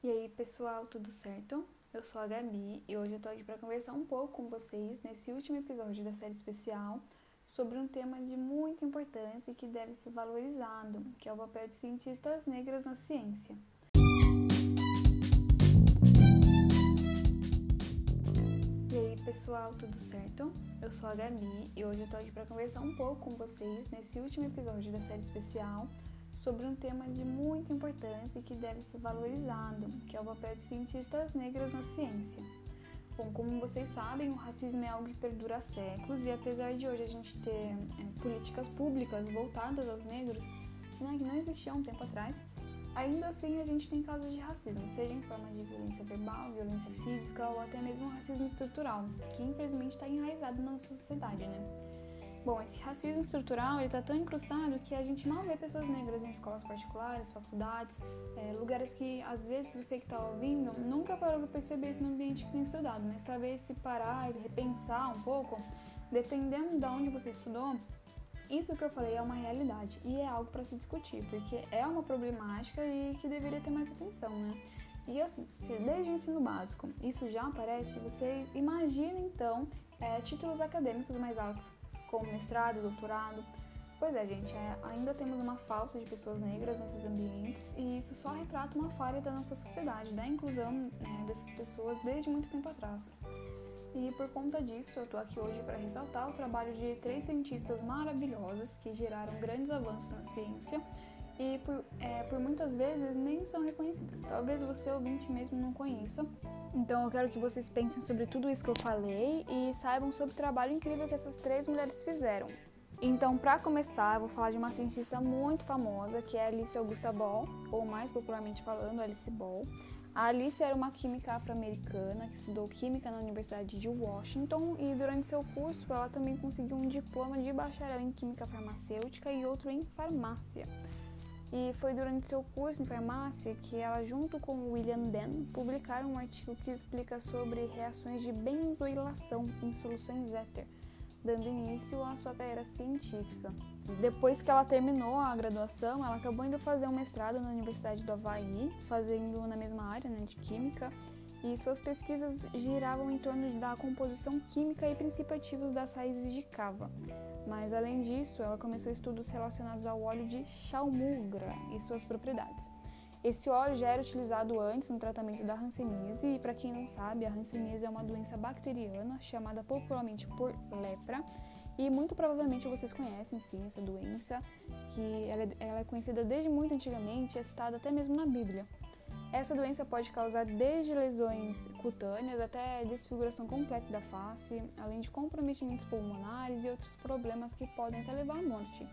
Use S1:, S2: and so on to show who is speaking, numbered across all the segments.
S1: E aí, pessoal, tudo certo? Eu sou a Gabi e hoje eu tô aqui para conversar um pouco com vocês nesse último episódio da série especial sobre um tema de muita importância e que deve ser valorizado, que é o papel de cientistas negras na ciência. E aí, pessoal, tudo certo? Eu sou a Gabi e hoje eu tô aqui para conversar um pouco com vocês nesse último episódio da série especial sobre um tema de muita importância e que deve ser valorizado, que é o papel de cientistas negras na ciência. Bom, como vocês sabem, o racismo é algo que perdura há séculos e apesar de hoje a gente ter é, políticas públicas voltadas aos negros, né, que não existiam um tempo atrás, ainda assim a gente tem casos de racismo, seja em forma de violência verbal, violência física ou até mesmo racismo estrutural, que infelizmente está enraizado na nossa sociedade, né? Bom, esse racismo estrutural está tão incrustado que a gente mal vê pessoas negras em escolas particulares, faculdades, é, lugares que às vezes você que está ouvindo nunca parou para perceber isso no ambiente que tem estudado, mas talvez se parar e repensar um pouco, dependendo de onde você estudou, isso que eu falei é uma realidade e é algo para se discutir, porque é uma problemática e que deveria ter mais atenção, né? E assim, se desde o ensino básico isso já aparece, você imagina então é, títulos acadêmicos mais altos como mestrado, doutorado. Pois é, gente, é, ainda temos uma falta de pessoas negras nesses ambientes e isso só retrata uma falha da nossa sociedade, da inclusão né, dessas pessoas desde muito tempo atrás. E por conta disso, eu estou aqui hoje para ressaltar o trabalho de três cientistas maravilhosas que geraram grandes avanços na ciência e por, é, por muitas vezes nem são reconhecidas. Talvez você ouvinte mesmo não conheça, então eu quero que vocês pensem sobre tudo isso que eu falei e saibam sobre o trabalho incrível que essas três mulheres fizeram. Então, para começar, eu vou falar de uma cientista muito famosa, que é Alice Augusta Ball, ou mais popularmente falando, Alice Ball. A Alice era uma química afro-americana que estudou química na Universidade de Washington e durante seu curso ela também conseguiu um diploma de bacharel em química farmacêutica e outro em farmácia. E foi durante seu curso em farmácia que ela, junto com William Den, publicaram um artigo que explica sobre reações de benzoilação em soluções éter, dando início à sua carreira científica. Depois que ela terminou a graduação, ela acabou indo fazer um mestrado na Universidade do Havaí, fazendo na mesma área né, de química, e suas pesquisas giravam em torno da composição química e princípios ativos das raízes de cava. Mas além disso, ela começou estudos relacionados ao óleo de chalmugra e suas propriedades. Esse óleo já era utilizado antes no tratamento da hanseníase e para quem não sabe, a hanseníase é uma doença bacteriana chamada popularmente por lepra e muito provavelmente vocês conhecem sim essa doença, que ela é, ela é conhecida desde muito antigamente, é citada até mesmo na Bíblia. Essa doença pode causar desde lesões cutâneas até desfiguração completa da face, além de comprometimentos pulmonares e outros problemas que podem até levar à morte.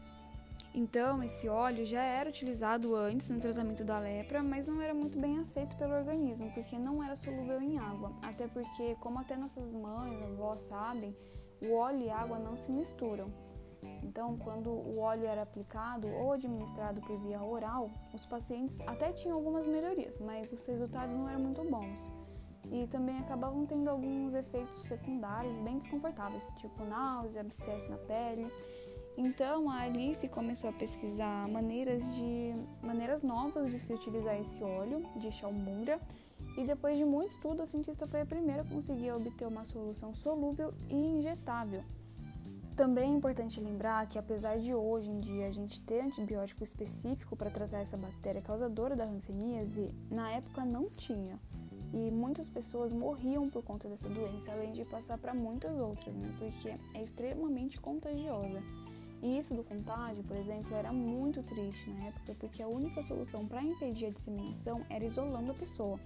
S1: Então, esse óleo já era utilizado antes no tratamento da lepra, mas não era muito bem aceito pelo organismo, porque não era solúvel em água. Até porque, como até nossas mães, avós sabem, o óleo e água não se misturam. Então, quando o óleo era aplicado ou administrado por via oral, os pacientes até tinham algumas melhorias, mas os resultados não eram muito bons. E também acabavam tendo alguns efeitos secundários bem desconfortáveis, tipo náusea, abscesso na pele. Então, a Alice começou a pesquisar maneiras, de, maneiras novas de se utilizar esse óleo de chalmura e depois de muito estudo, a cientista foi a primeira a conseguir obter uma solução solúvel e injetável também é importante lembrar que, apesar de hoje em dia a gente ter antibiótico específico para tratar essa bactéria causadora da hanseníase, na época não tinha. E muitas pessoas morriam por conta dessa doença, além de passar para muitas outras, né? porque é extremamente contagiosa. E isso do contágio, por exemplo, era muito triste na época, porque a única solução para impedir a disseminação era isolando a pessoa.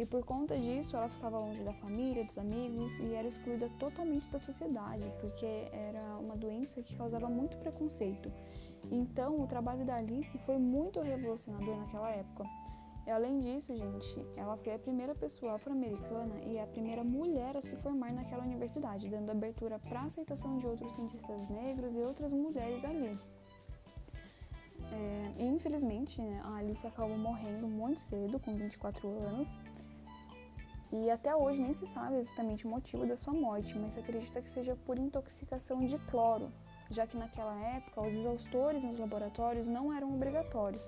S1: E por conta disso, ela ficava longe da família, dos amigos e era excluída totalmente da sociedade, porque era uma doença que causava muito preconceito. Então, o trabalho da Alice foi muito revolucionador naquela época. E além disso, gente, ela foi a primeira pessoa afro-americana e a primeira mulher a se formar naquela universidade, dando abertura para a aceitação de outros cientistas negros e outras mulheres ali. É, infelizmente, né, a Alice acabou morrendo muito cedo, com 24 anos, e até hoje nem se sabe exatamente o motivo da sua morte, mas se acredita que seja por intoxicação de cloro, já que naquela época os exaustores nos laboratórios não eram obrigatórios.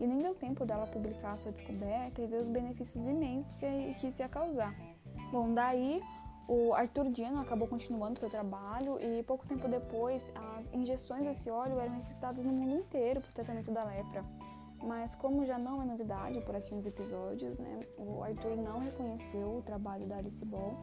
S1: e nem deu tempo dela publicar sua descoberta e ver os benefícios imensos que, que isso ia causar. Bom, daí o Arthur Dino acabou continuando seu trabalho e pouco tempo depois as injeções desse óleo eram registradas no mundo inteiro para o tratamento da lepra. Mas como já não é novidade por aqui nos episódios, né, o Arthur não reconheceu o trabalho da Alice Ball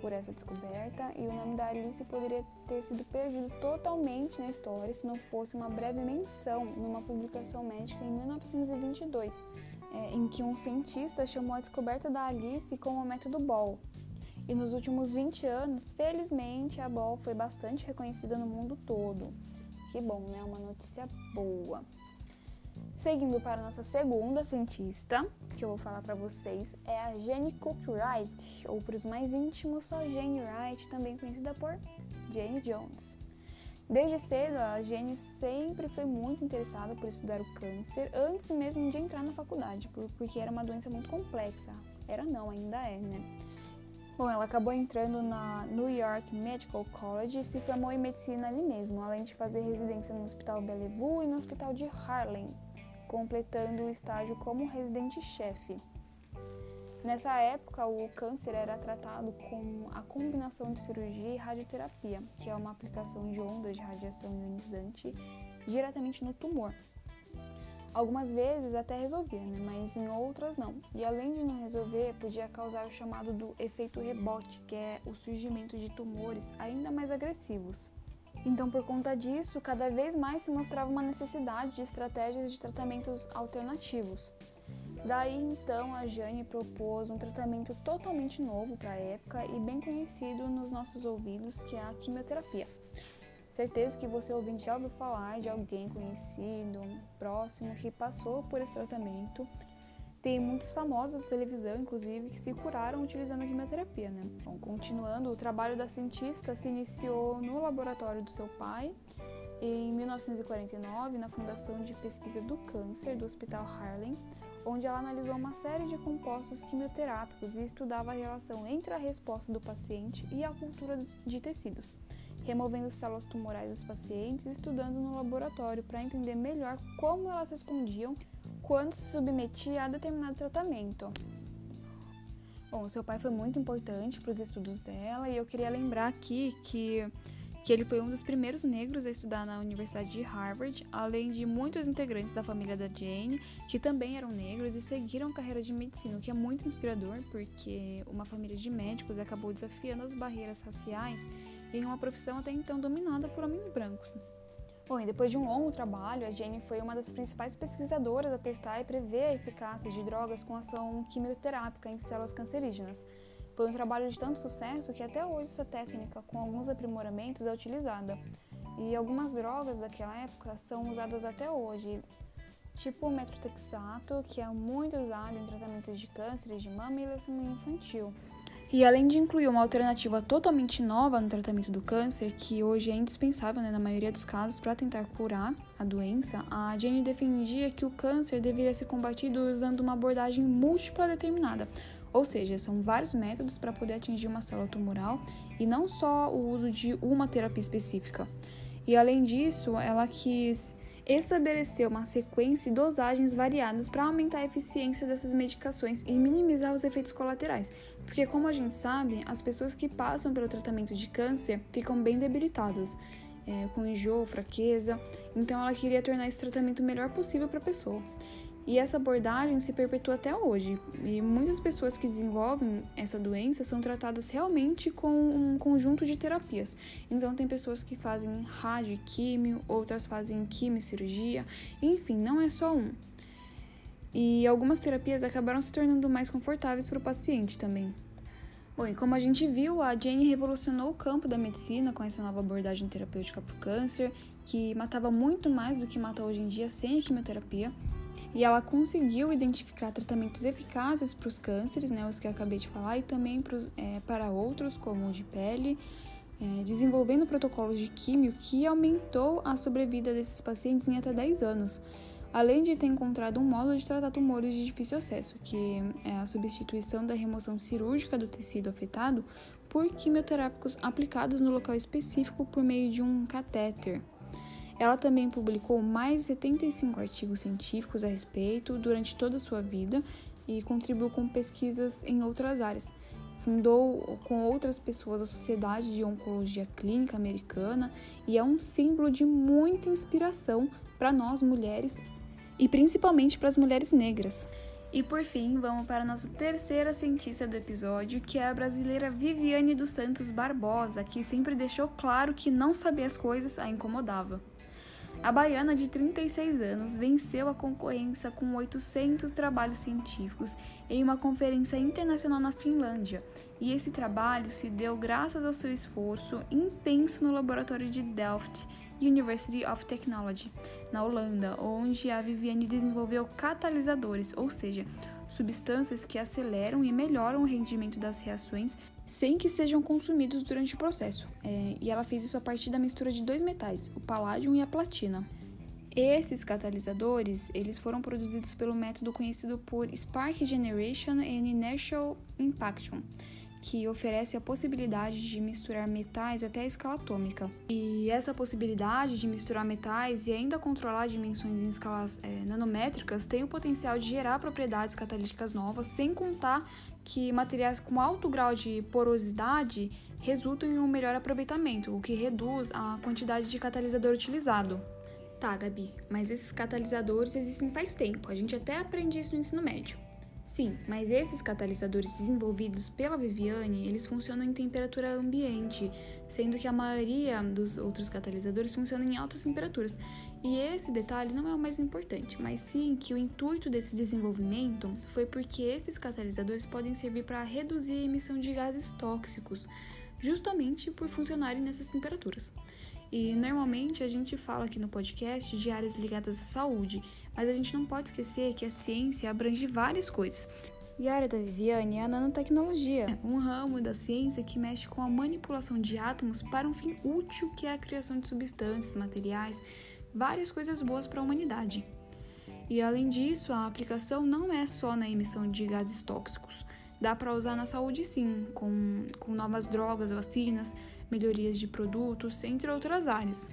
S1: por essa descoberta e o nome da Alice poderia ter sido perdido totalmente na história se não fosse uma breve menção numa publicação médica em 1922, é, em que um cientista chamou a descoberta da Alice como o método Ball, e nos últimos 20 anos, felizmente, a Ball foi bastante reconhecida no mundo todo. Que bom, né? Uma notícia boa. Seguindo para a nossa segunda cientista, que eu vou falar para vocês, é a Jane Cook Wright, ou para os mais íntimos, só Jane Wright, também conhecida por Jane Jones. Desde cedo, a Jane sempre foi muito interessada por estudar o câncer, antes mesmo de entrar na faculdade, porque era uma doença muito complexa. Era não, ainda é, né? Bom, ela acabou entrando na New York Medical College e se formou em medicina ali mesmo, além de fazer residência no Hospital Bellevue e no Hospital de Harlem, completando o estágio como residente-chefe. Nessa época, o câncer era tratado com a combinação de cirurgia e radioterapia, que é uma aplicação de ondas de radiação ionizante diretamente no tumor, Algumas vezes até resolvia, né? mas em outras não. E além de não resolver, podia causar o chamado do efeito rebote, que é o surgimento de tumores ainda mais agressivos. Então, por conta disso, cada vez mais se mostrava uma necessidade de estratégias de tratamentos alternativos. Daí então a Jane propôs um tratamento totalmente novo para a época e bem conhecido nos nossos ouvidos, que é a quimioterapia. Certeza que você ouvinte já ouviu falar de alguém conhecido, próximo, que passou por esse tratamento. Tem muitos famosos da televisão, inclusive, que se curaram utilizando a quimioterapia, né? Bom, continuando, o trabalho da cientista se iniciou no laboratório do seu pai em 1949 na Fundação de Pesquisa do Câncer do Hospital Harlem, onde ela analisou uma série de compostos quimioterápicos e estudava a relação entre a resposta do paciente e a cultura de tecidos removendo células tumorais dos pacientes e estudando no laboratório para entender melhor como elas respondiam quando se submetia a determinado tratamento. Bom, seu pai foi muito importante para os estudos dela e eu queria lembrar aqui que, que ele foi um dos primeiros negros a estudar na Universidade de Harvard, além de muitos integrantes da família da Jane, que também eram negros e seguiram carreira de medicina, o que é muito inspirador, porque uma família de médicos acabou desafiando as barreiras raciais em uma profissão até então dominada por homens brancos. Bom, e depois de um longo trabalho, a Jane foi uma das principais pesquisadoras a testar e prever a eficácia de drogas com ação quimioterápica em células cancerígenas. Foi um trabalho de tanto sucesso que até hoje essa técnica, com alguns aprimoramentos, é utilizada. E algumas drogas daquela época são usadas até hoje, tipo o metrotexato, que é muito usado em tratamentos de cânceres de mama e leucemia infantil. E além de incluir uma alternativa totalmente nova no tratamento do câncer, que hoje é indispensável né, na maioria dos casos para tentar curar a doença, a Jane defendia que o câncer deveria ser combatido usando uma abordagem múltipla determinada. Ou seja, são vários métodos para poder atingir uma célula tumoral e não só o uso de uma terapia específica. E além disso, ela quis estabelecer uma sequência e dosagens variadas para aumentar a eficiência dessas medicações e minimizar os efeitos colaterais, porque, como a gente sabe, as pessoas que passam pelo tratamento de câncer ficam bem debilitadas, é, com enjoo, fraqueza, então ela queria tornar esse tratamento o melhor possível para a pessoa. E essa abordagem se perpetua até hoje, e muitas pessoas que desenvolvem essa doença são tratadas realmente com um conjunto de terapias. Então, tem pessoas que fazem rádio químio, outras fazem quimio e cirurgia, enfim, não é só um. E algumas terapias acabaram se tornando mais confortáveis para o paciente também. Bom, e como a gente viu, a Jane revolucionou o campo da medicina com essa nova abordagem terapêutica para o câncer, que matava muito mais do que mata hoje em dia sem a quimioterapia. E ela conseguiu identificar tratamentos eficazes para os cânceres, né, os que eu acabei de falar, e também pros, é, para outros, como o de pele, é, desenvolvendo protocolos de químio que aumentou a sobrevida desses pacientes em até 10 anos além de ter encontrado um modo de tratar tumores de difícil acesso, que é a substituição da remoção cirúrgica do tecido afetado por quimioterápicos aplicados no local específico por meio de um catéter. Ela também publicou mais de 75 artigos científicos a respeito durante toda a sua vida e contribuiu com pesquisas em outras áreas. Fundou com outras pessoas a Sociedade de Oncologia Clínica Americana e é um símbolo de muita inspiração para nós mulheres e principalmente para as mulheres negras. E por fim, vamos para a nossa terceira cientista do episódio, que é a brasileira Viviane dos Santos Barbosa, que sempre deixou claro que não saber as coisas a incomodava. A baiana de 36 anos venceu a concorrência com 800 trabalhos científicos em uma conferência internacional na Finlândia, e esse trabalho se deu graças ao seu esforço intenso no laboratório de Delft University of Technology, na Holanda, onde a Viviane desenvolveu catalisadores, ou seja, substâncias que aceleram e melhoram o rendimento das reações sem que sejam consumidos durante o processo. É, e ela fez isso a partir da mistura de dois metais, o paládio e a platina. Esses catalisadores, eles foram produzidos pelo método conhecido por Spark Generation and Inertial Impaction, que oferece a possibilidade de misturar metais até a escala atômica. E essa possibilidade de misturar metais e ainda controlar dimensões em escalas é, nanométricas tem o potencial de gerar propriedades catalíticas novas, sem contar que materiais com alto grau de porosidade resultam em um melhor aproveitamento, o que reduz a quantidade de catalisador utilizado. Tá, Gabi, mas esses catalisadores existem faz tempo, a gente até aprende isso no ensino médio. Sim, mas esses catalisadores desenvolvidos pela Viviane, eles funcionam em temperatura ambiente, sendo que a maioria dos outros catalisadores funcionam em altas temperaturas. E esse detalhe não é o mais importante, mas sim que o intuito desse desenvolvimento foi porque esses catalisadores podem servir para reduzir a emissão de gases tóxicos, justamente por funcionarem nessas temperaturas. E normalmente a gente fala aqui no podcast de áreas ligadas à saúde, mas a gente não pode esquecer que a ciência abrange várias coisas. E a área da Viviane é a nanotecnologia, um ramo da ciência que mexe com a manipulação de átomos para um fim útil que é a criação de substâncias, materiais, várias coisas boas para a humanidade. E além disso, a aplicação não é só na emissão de gases tóxicos. Dá para usar na saúde sim, com, com novas drogas, vacinas, melhorias de produtos, entre outras áreas.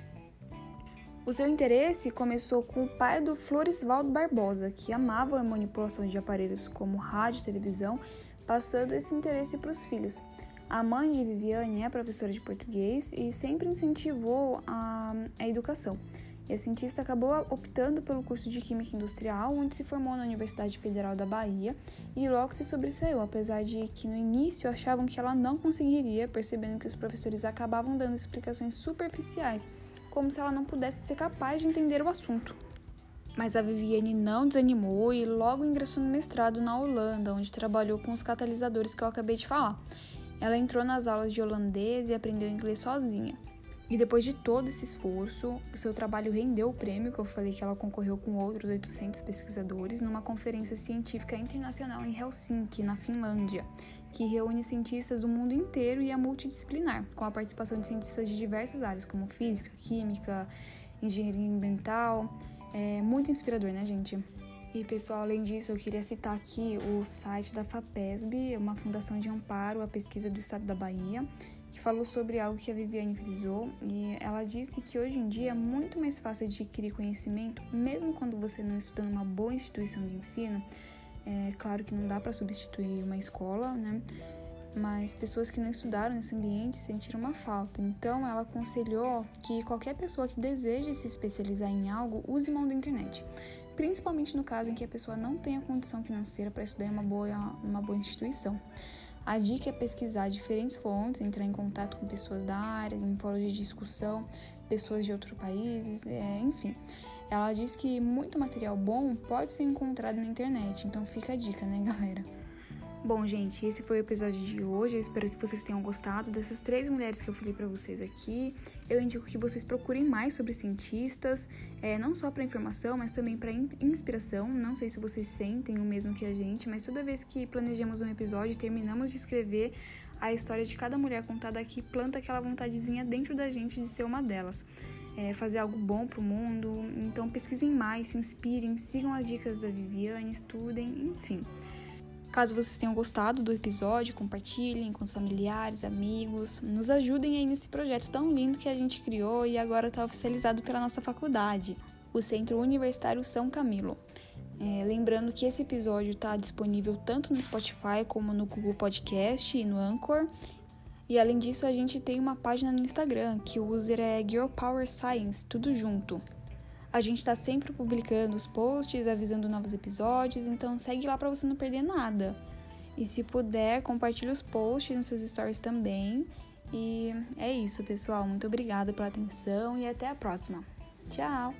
S1: O seu interesse começou com o pai do Floresvaldo Barbosa, que amava a manipulação de aparelhos como rádio e televisão, passando esse interesse para os filhos. A mãe de Viviane é professora de português e sempre incentivou a, a educação. E a cientista acabou optando pelo curso de Química Industrial, onde se formou na Universidade Federal da Bahia e logo se sobressaiu, apesar de que no início achavam que ela não conseguiria, percebendo que os professores acabavam dando explicações superficiais como se ela não pudesse ser capaz de entender o assunto. Mas a Viviane não desanimou e logo ingressou no mestrado na Holanda, onde trabalhou com os catalisadores que eu acabei de falar. Ela entrou nas aulas de holandês e aprendeu inglês sozinha. E depois de todo esse esforço, o seu trabalho rendeu o prêmio que eu falei que ela concorreu com outros 800 pesquisadores numa conferência científica internacional em Helsinki, na Finlândia, que reúne cientistas do mundo inteiro e é multidisciplinar, com a participação de cientistas de diversas áreas, como física, química, engenharia ambiental. É muito inspirador, né, gente? E pessoal, além disso, eu queria citar aqui o site da FAPESB, uma fundação de amparo à pesquisa do estado da Bahia, que falou sobre algo que a Viviane frisou e ela disse que hoje em dia é muito mais fácil adquirir conhecimento, mesmo quando você não estuda numa boa instituição de ensino. É claro que não dá para substituir uma escola, né? Mas pessoas que não estudaram nesse ambiente sentiram uma falta. Então, ela aconselhou que qualquer pessoa que deseje se especializar em algo use mão da internet, principalmente no caso em que a pessoa não tenha condição financeira para estudar em uma boa, uma boa instituição. A dica é pesquisar diferentes fontes, entrar em contato com pessoas da área, em fóruns de discussão, pessoas de outros países, é, enfim. Ela diz que muito material bom pode ser encontrado na internet, então fica a dica, né, galera? Bom, gente, esse foi o episódio de hoje. Eu espero que vocês tenham gostado dessas três mulheres que eu falei para vocês aqui. Eu indico que vocês procurem mais sobre cientistas, é, não só para informação, mas também para inspiração. Não sei se vocês sentem o mesmo que a gente, mas toda vez que planejamos um episódio, terminamos de escrever a história de cada mulher contada aqui, planta aquela vontadezinha dentro da gente de ser uma delas. É, fazer algo bom pro mundo. Então pesquisem mais, se inspirem, sigam as dicas da Viviane, estudem, enfim. Caso vocês tenham gostado do episódio, compartilhem com os familiares, amigos, nos ajudem aí nesse projeto tão lindo que a gente criou e agora está oficializado pela nossa faculdade, o Centro Universitário São Camilo. É, lembrando que esse episódio está disponível tanto no Spotify como no Google Podcast e no Anchor. E além disso, a gente tem uma página no Instagram, que o user é Girl Power Science, tudo junto. A gente está sempre publicando os posts, avisando novos episódios, então segue lá para você não perder nada. E se puder, compartilhe os posts nos seus stories também. E é isso, pessoal. Muito obrigada pela atenção e até a próxima. Tchau!